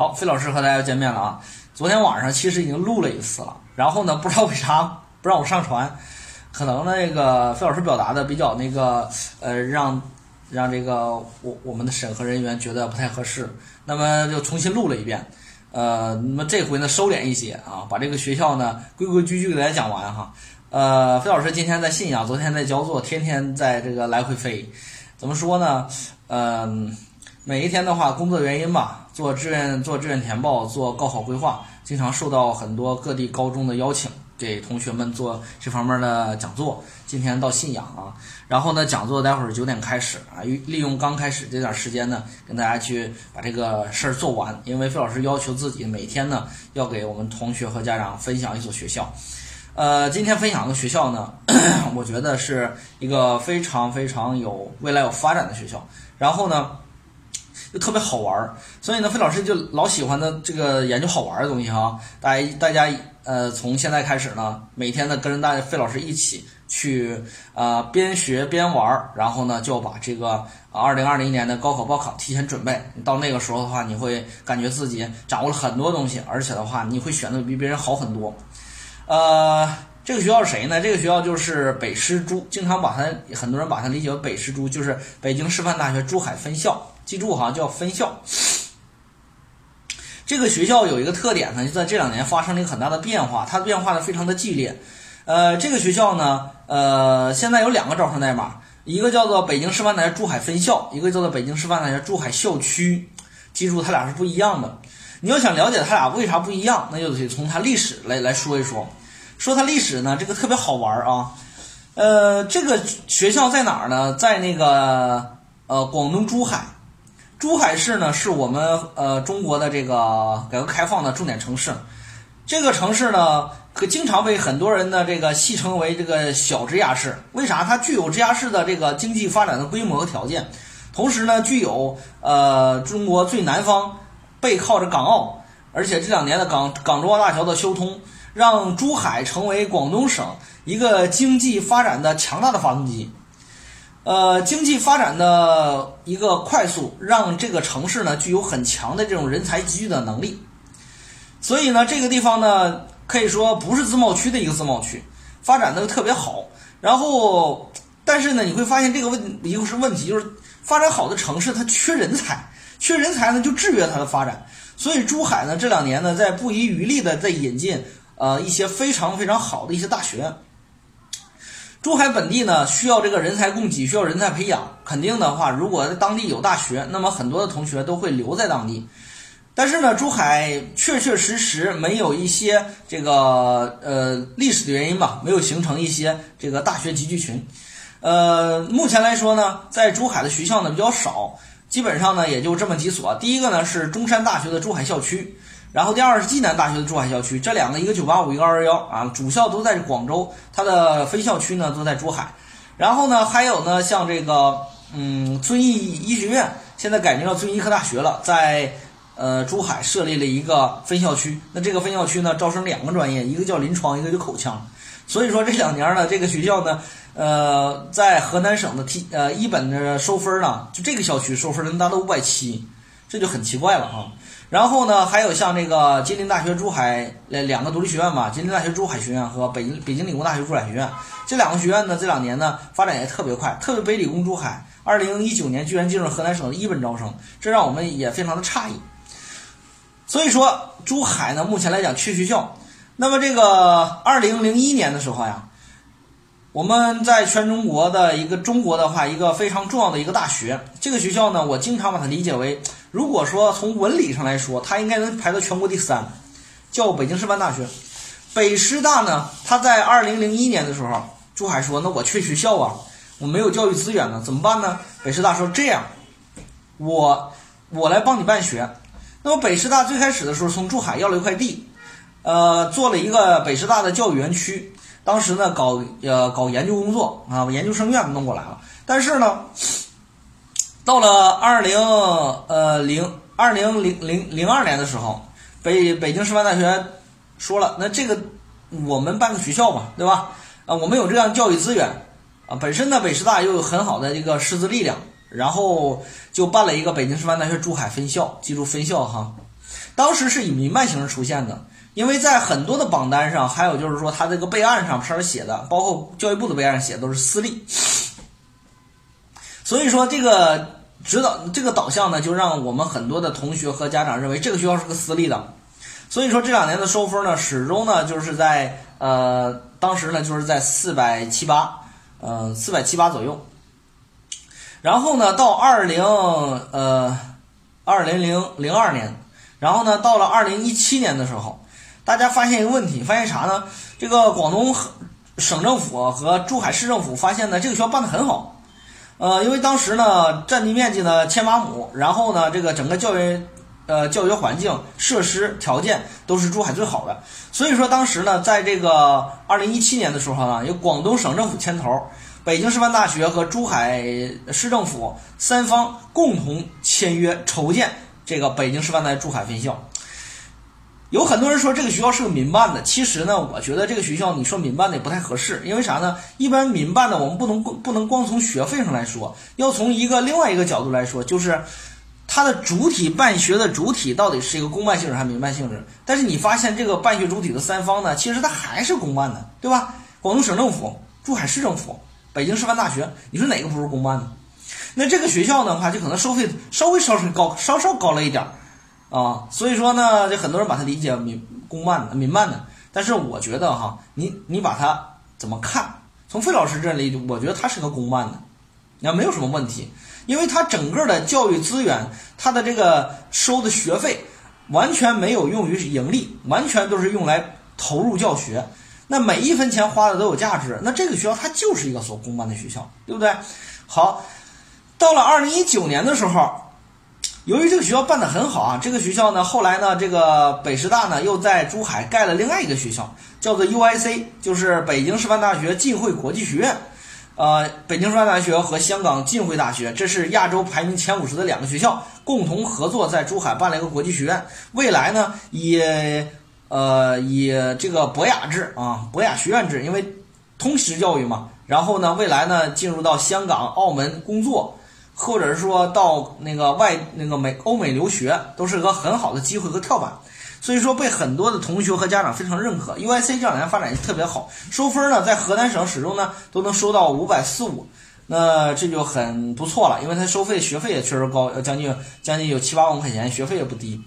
好，费老师和大家又见面了啊！昨天晚上其实已经录了一次了，然后呢，不知道为啥不让我上传，可能那个费老师表达的比较那个呃，让让这个我我们的审核人员觉得不太合适，那么就重新录了一遍。呃，那么这回呢收敛一些啊，把这个学校呢规规矩矩给大家讲完哈。呃，费老师今天在信阳，昨天在焦作，天天在这个来回飞。怎么说呢？嗯。每一天的话，工作原因吧，做志愿、做志愿填报、做高考规划，经常受到很多各地高中的邀请，给同学们做这方面的讲座。今天到信阳啊，然后呢，讲座待会儿九点开始啊，利用刚开始这点时间呢，跟大家去把这个事儿做完。因为费老师要求自己每天呢，要给我们同学和家长分享一所学校。呃，今天分享的学校呢，我觉得是一个非常非常有未来有发展的学校。然后呢。就特别好玩儿，所以呢，费老师就老喜欢的这个研究好玩儿的东西哈。大家大家呃，从现在开始呢，每天呢跟着大家费老师一起去啊，边学边玩儿，然后呢就把这个二零二零年的高考报考提前准备。到那个时候的话，你会感觉自己掌握了很多东西，而且的话，你会选的比别人好很多。呃，这个学校是谁呢？这个学校就是北师珠，经常把它很多人把它理解为北师珠，就是北京师范大学珠海分校。记住哈，叫分校。这个学校有一个特点呢，就在这两年发生了一个很大的变化，它变化呢非常的剧烈。呃，这个学校呢，呃，现在有两个招生代码，一个叫做北京师范大学珠海分校，一个叫做北京师范大学珠海校区。记住，它俩是不一样的。你要想了解它俩为啥不一样，那就得从它历史来来说一说。说它历史呢，这个特别好玩啊。呃，这个学校在哪儿呢？在那个呃广东珠海。珠海市呢，是我们呃中国的这个改革开放的重点城市。这个城市呢，可经常被很多人的这个戏称为这个小直辖市。为啥？它具有直辖市的这个经济发展的规模和条件，同时呢，具有呃中国最南方，背靠着港澳，而且这两年的港港珠澳大桥的修通，让珠海成为广东省一个经济发展的强大的发动机。呃，经济发展的一个快速，让这个城市呢具有很强的这种人才集聚的能力。所以呢，这个地方呢可以说不是自贸区的一个自贸区，发展的特别好。然后，但是呢，你会发现这个问一个是问题，就是发展好的城市它缺人才，缺人才呢就制约它的发展。所以珠海呢这两年呢在不遗余力的在引进呃一些非常非常好的一些大学。珠海本地呢，需要这个人才供给，需要人才培养。肯定的话，如果当地有大学，那么很多的同学都会留在当地。但是呢，珠海确确实实没有一些这个呃历史的原因吧，没有形成一些这个大学集聚群。呃，目前来说呢，在珠海的学校呢比较少，基本上呢也就这么几所。第一个呢是中山大学的珠海校区。然后第二是暨南大学的珠海校区，这两个一个九八五，一个二幺幺啊，主校都在广州，它的分校区呢都在珠海。然后呢，还有呢，像这个嗯遵义医学院，现在改名叫遵义医科大学了，在呃珠海设立了一个分校区。那这个分校区呢，招生两个专业，一个叫临床，一个叫口腔。所以说这两年呢，这个学校呢，呃，在河南省的 T 呃一本的收分呢，就这个校区收分能达到五百七，这就很奇怪了啊。然后呢，还有像这个吉林大学珠海两两个独立学院吧，吉林大学珠海学院和北京北京理工大学珠海学院这两个学院呢，这两年呢发展也特别快，特别北理工珠海，二零一九年居然进入河南省的一本招生，这让我们也非常的诧异。所以说，珠海呢目前来讲缺学校，那么这个二零零一年的时候呀。我们在全中国的一个中国的话，一个非常重要的一个大学，这个学校呢，我经常把它理解为，如果说从文理上来说，它应该能排到全国第三，叫北京师范大学。北师大呢，它在二零零一年的时候，珠海说，那我缺学校啊，我没有教育资源呢，怎么办呢？北师大说这样，我我来帮你办学。那么北师大最开始的时候，从珠海要了一块地，呃，做了一个北师大的教育园区。当时呢，搞呃搞研究工作啊，研究生院弄过来了。但是呢，到了二零呃零二零零零零二年的时候，北北京师范大学说了，那这个我们办个学校吧，对吧？啊，我们有这样教育资源啊，本身呢北师大又有很好的一个师资力量，然后就办了一个北京师范大学珠海分校，记住分校哈。当时是以民办形式出现的，因为在很多的榜单上，还有就是说它这个备案上上面写的，包括教育部的备案上写的都是私立。所以说这个指导这个导向呢，就让我们很多的同学和家长认为这个学校是个私立的。所以说这两年的收分呢，始终呢就是在呃当时呢就是在四百七八，呃四百七八左右。然后呢到二零呃二零零零二年，然后呢到了二零一七年的时候，大家发现一个问题，发现啥呢？这个广东省政府和珠海市政府发现呢，这个学校办的很好。呃，因为当时呢，占地面积呢千八亩，然后呢，这个整个教育，呃，教学环境、设施条件都是珠海最好的。所以说，当时呢，在这个二零一七年的时候呢，由广东省政府牵头，北京师范大学和珠海市政府三方共同签约筹建这个北京师范大学珠海分校。有很多人说这个学校是个民办的，其实呢，我觉得这个学校你说民办的也不太合适，因为啥呢？一般民办的我们不能不能光从学费上来说，要从一个另外一个角度来说，就是它的主体办学的主体到底是一个公办性质还是民办性质？但是你发现这个办学主体的三方呢，其实它还是公办的，对吧？广东省政府、珠海市政府、北京师范大学，你说哪个不是公办的？那这个学校的话，就可能收费稍微稍微高，稍稍高了一点。啊，所以说呢，就很多人把它理解民公办的、民办的，但是我觉得哈，你你把它怎么看？从费老师这里，我觉得它是个公办的，那没有什么问题，因为它整个的教育资源，它的这个收的学费，完全没有用于盈利，完全都是用来投入教学，那每一分钱花的都有价值，那这个学校它就是一个所公办的学校，对不对？好，到了二零一九年的时候。由于这个学校办得很好啊，这个学校呢，后来呢，这个北师大呢又在珠海盖了另外一个学校，叫做 UIC，就是北京师范大学浸会国际学院。呃，北京师范大学和香港浸会大学，这是亚洲排名前五十的两个学校，共同合作在珠海办了一个国际学院。未来呢，以呃以这个博雅制啊，博雅学院制，因为通识教育嘛。然后呢，未来呢，进入到香港、澳门工作。或者是说到那个外那个美欧美留学，都是个很好的机会和跳板，所以说被很多的同学和家长非常认可。UIC 这两年发展特别好，收分呢在河南省始终呢都能收到五百四五，那这就很不错了，因为它收费学费也确实高，将近将近有七八万块钱，学费也不低。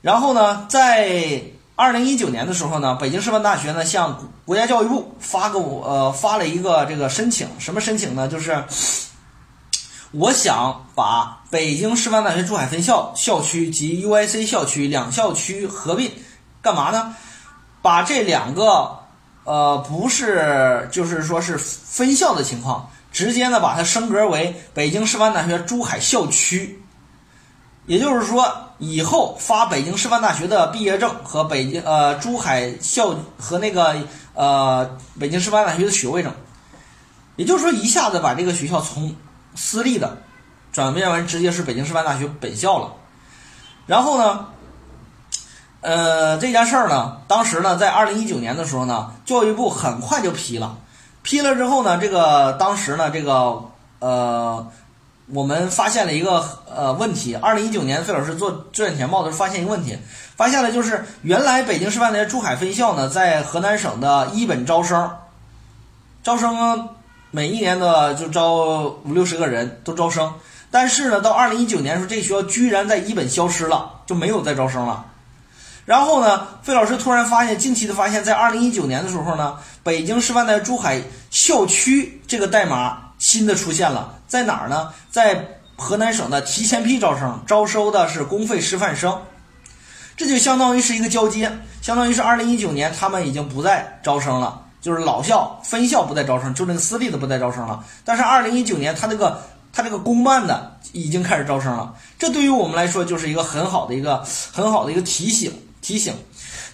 然后呢，在二零一九年的时候呢，北京师范大学呢向国家教育部发个呃发了一个这个申请，什么申请呢？就是。我想把北京师范大学珠海分校校区及 UIC 校区两校区合并，干嘛呢？把这两个呃不是就是说是分校的情况，直接呢把它升格为北京师范大学珠海校区。也就是说，以后发北京师范大学的毕业证和北京呃珠海校和那个呃北京师范大学的学位证，也就是说一下子把这个学校从私立的转变为直接是北京师范大学本校了，然后呢，呃，这件事儿呢，当时呢，在二零一九年的时候呢，教育部很快就批了，批了之后呢，这个当时呢，这个呃，我们发现了一个呃问题，二零一九年费老师做志愿填报的时候发现一个问题，发现了就是原来北京师范大学珠海分校呢，在河南省的一本招生，招生。每一年的就招五六十个人都招生，但是呢，到二零一九年的时候，这个学校居然在一本消失了，就没有再招生了。然后呢，费老师突然发现，惊奇的发现，在二零一九年的时候呢，北京师范大学珠海校区这个代码新的出现了，在哪儿呢？在河南省的提前批招生，招收的是公费师范生，这就相当于是一个交接，相当于是二零一九年他们已经不再招生了。就是老校分校不再招生，就那个私立的不再招生了。但是二零一九年，他这个他这个公办的已经开始招生了。这对于我们来说就是一个很好的一个很好的一个提醒提醒。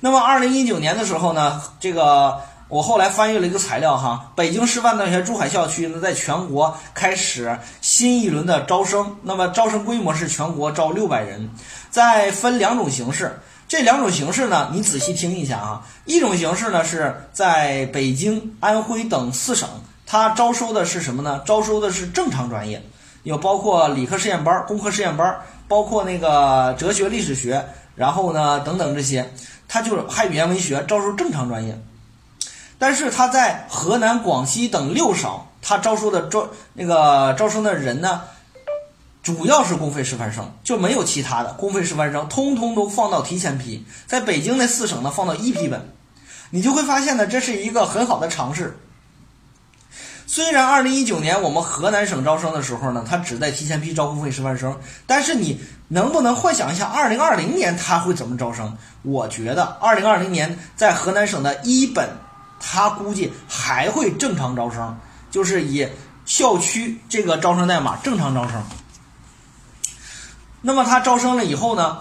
那么二零一九年的时候呢，这个我后来翻阅了一个材料哈，北京师范大学珠海校区呢，在全国开始新一轮的招生。那么招生规模是全国招六百人，再分两种形式。这两种形式呢，你仔细听一下啊。一种形式呢是在北京、安徽等四省，它招收的是什么呢？招收的是正常专业，有包括理科实验班、工科实验班，包括那个哲学、历史学，然后呢等等这些，他就是汉语言文学招收正常专业。但是他在河南、广西等六省，他招收的招那个招生的人呢，主要是公费师范生，就没有其他的公费师范生，通通都放到提前批。在北京那四省呢，放到一批本，你就会发现呢，这是一个很好的尝试。虽然二零一九年我们河南省招生的时候呢，他只在提前批招公费师范生，但是你能不能幻想一下二零二零年他会怎么招生？我觉得二零二零年在河南省的一本。他估计还会正常招生，就是以校区这个招生代码正常招生。那么他招生了以后呢？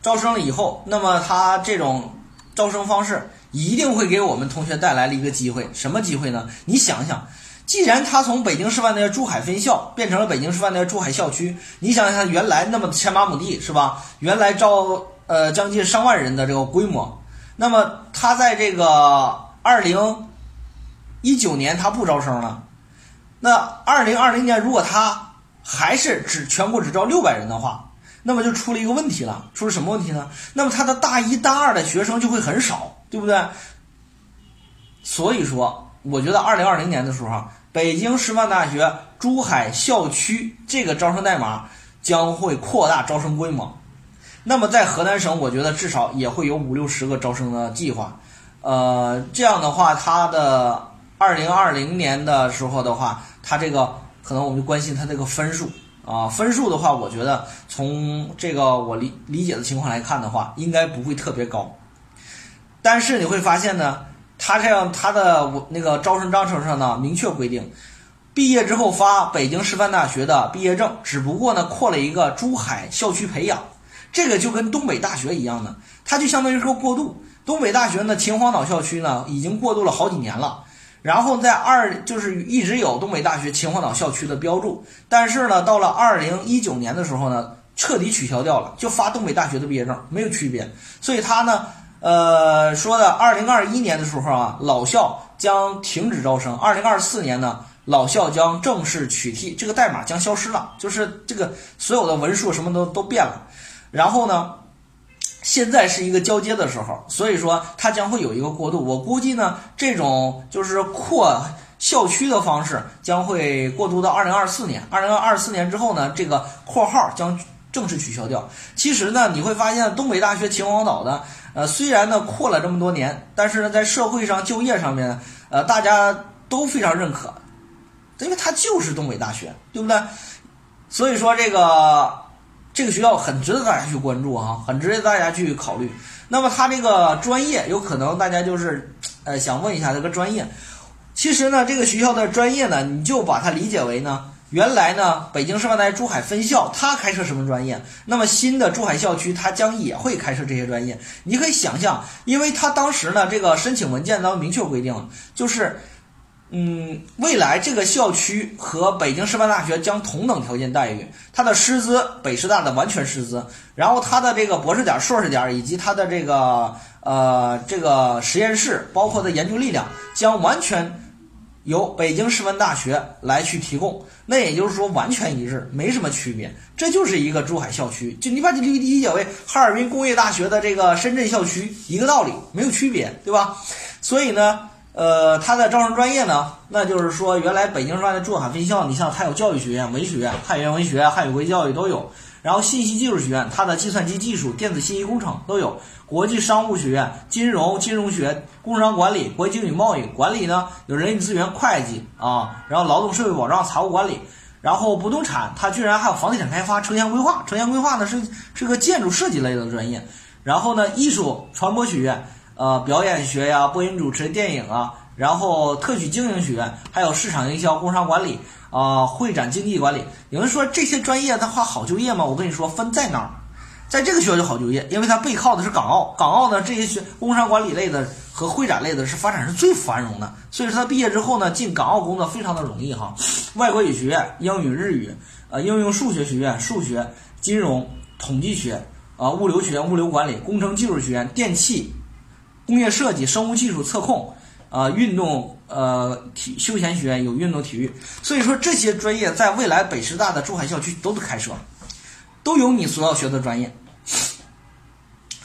招生了以后，那么他这种招生方式一定会给我们同学带来了一个机会，什么机会呢？你想想，既然他从北京师范大学珠海分校变成了北京师范大学珠海校区，你想想他原来那么千八亩地是吧？原来招呃将近上万人的这个规模。那么他在这个二零一九年他不招生了，那二零二零年如果他还是只全国只招六百人的话，那么就出了一个问题了，出了什么问题呢？那么他的大一、大二的学生就会很少，对不对？所以说，我觉得二零二零年的时候，北京师范大学珠海校区这个招生代码将会扩大招生规模。那么在河南省，我觉得至少也会有五六十个招生的计划，呃，这样的话，它的二零二零年的时候的话，它这个可能我们就关心它这个分数啊，分数的话，我觉得从这个我理理解的情况来看的话，应该不会特别高。但是你会发现呢，它这样它的那个招生章程上呢明确规定，毕业之后发北京师范大学的毕业证，只不过呢扩了一个珠海校区培养。这个就跟东北大学一样的，它就相当于说过渡。东北大学呢，秦皇岛校区呢，已经过渡了好几年了。然后在二就是一直有东北大学秦皇岛校区的标注，但是呢，到了二零一九年的时候呢，彻底取消掉了，就发东北大学的毕业证，没有区别。所以他呢，呃，说的二零二一年的时候啊，老校将停止招生；二零二四年呢，老校将正式取缔，这个代码将消失了，就是这个所有的文书什么都都变了。然后呢，现在是一个交接的时候，所以说它将会有一个过渡。我估计呢，这种就是扩校区的方式将会过渡到二零二四年。二零二四年之后呢，这个括号将正式取消掉。其实呢，你会发现东北大学秦皇岛的，呃，虽然呢扩了这么多年，但是呢，在社会上就业上面，呃，大家都非常认可，因为它就是东北大学，对不对？所以说这个。这个学校很值得大家去关注哈，很值得大家去考虑。那么它这个专业有可能大家就是，呃，想问一下这个专业。其实呢，这个学校的专业呢，你就把它理解为呢，原来呢，北京师范大学珠海分校它开设什么专业，那么新的珠海校区它将也会开设这些专业。你可以想象，因为它当时呢，这个申请文件当中明确规定，就是。嗯，未来这个校区和北京师范大学将同等条件待遇，它的师资北师大的完全师资，然后它的这个博士点、硕士点以及它的这个呃这个实验室，包括的研究力量，将完全由北京师范大学来去提供。那也就是说，完全一致，没什么区别。这就是一个珠海校区，就你把理理解为哈尔滨工业大学的这个深圳校区一个道理，没有区别，对吧？所以呢。呃，它的招生专业呢，那就是说，原来北京师范的珠海分校，你像它有教育学院、文学院、汉语言文学、汉语国际教育都有，然后信息技术学院，它的计算机技术、电子信息工程都有，国际商务学院、金融、金融学、工商管理、国际经济贸易管理呢，有人力资源、会计啊，然后劳动社会保障、财务管理，然后不动产，它居然还有房地产开发、城乡规划，城乡规划呢是是个建筑设计类的专业，然后呢，艺术传播学院。呃，表演学呀，播音主持、电影啊，然后特许经营学院，还有市场营销、工商管理啊，会展经济管理。有人说这些专业的话好就业吗？我跟你说，分在哪儿，在这个学校就好就业，因为它背靠的是港澳，港澳呢这些学工商管理类的和会展类的是发展是最繁荣的，所以说他毕业之后呢，进港澳工作非常的容易哈。外国语学院、英语、日语，呃，应用数学学院、数学、金融、统计学啊，物流学院、物流管理、工程技术学院、电气。工业设计、生物技术、测控，啊，运动，呃，体休闲学院有运动体育，所以说这些专业在未来北师大的珠海校区都得开设。都有你所要学的专业，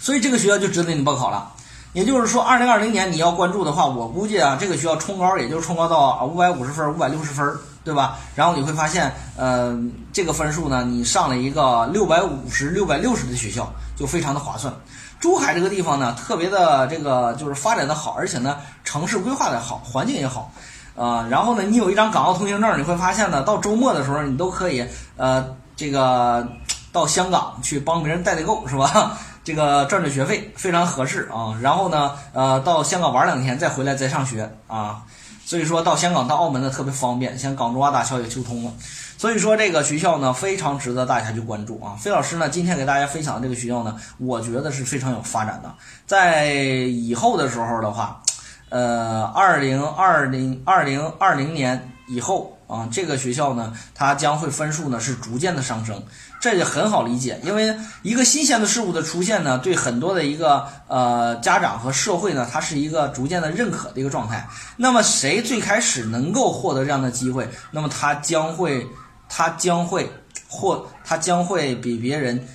所以这个学校就值得你报考了。也就是说，二零二零年你要关注的话，我估计啊，这个学校冲高也就冲高到五百五十分、五百六十分，对吧？然后你会发现，呃，这个分数呢，你上了一个六百五十、六百六十的学校，就非常的划算。珠海这个地方呢，特别的这个就是发展的好，而且呢，城市规划的好，环境也好，呃，然后呢，你有一张港澳通行证，你会发现呢，到周末的时候，你都可以呃，这个到香港去帮别人代代购，是吧？这个赚赚学费非常合适啊。然后呢，呃，到香港玩两天，再回来再上学啊。所以说到香港到澳门呢特别方便，像港珠澳大桥也修通了。所以说这个学校呢非常值得大家去关注啊。费老师呢今天给大家分享的这个学校呢，我觉得是非常有发展的。在以后的时候的话，呃，二零二零二零二零年以后。啊，这个学校呢，它将会分数呢是逐渐的上升，这也很好理解，因为一个新鲜的事物的出现呢，对很多的一个呃家长和社会呢，它是一个逐渐的认可的一个状态。那么谁最开始能够获得这样的机会，那么他将会他将会获他将会比别人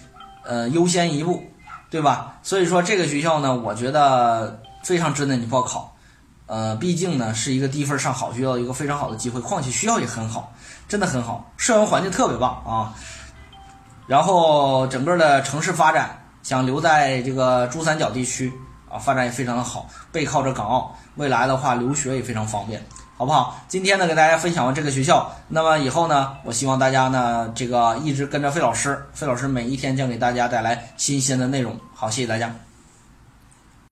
呃优先一步，对吧？所以说这个学校呢，我觉得非常值得你报考。呃，毕竟呢是一个低分上好学校一个非常好的机会，况且学校也很好，真的很好，校园环境特别棒啊。然后整个的城市发展，想留在这个珠三角地区啊，发展也非常的好，背靠着港澳，未来的话留学也非常方便，好不好？今天呢给大家分享完这个学校，那么以后呢，我希望大家呢这个一直跟着费老师，费老师每一天将给大家带来新鲜的内容。好，谢谢大家。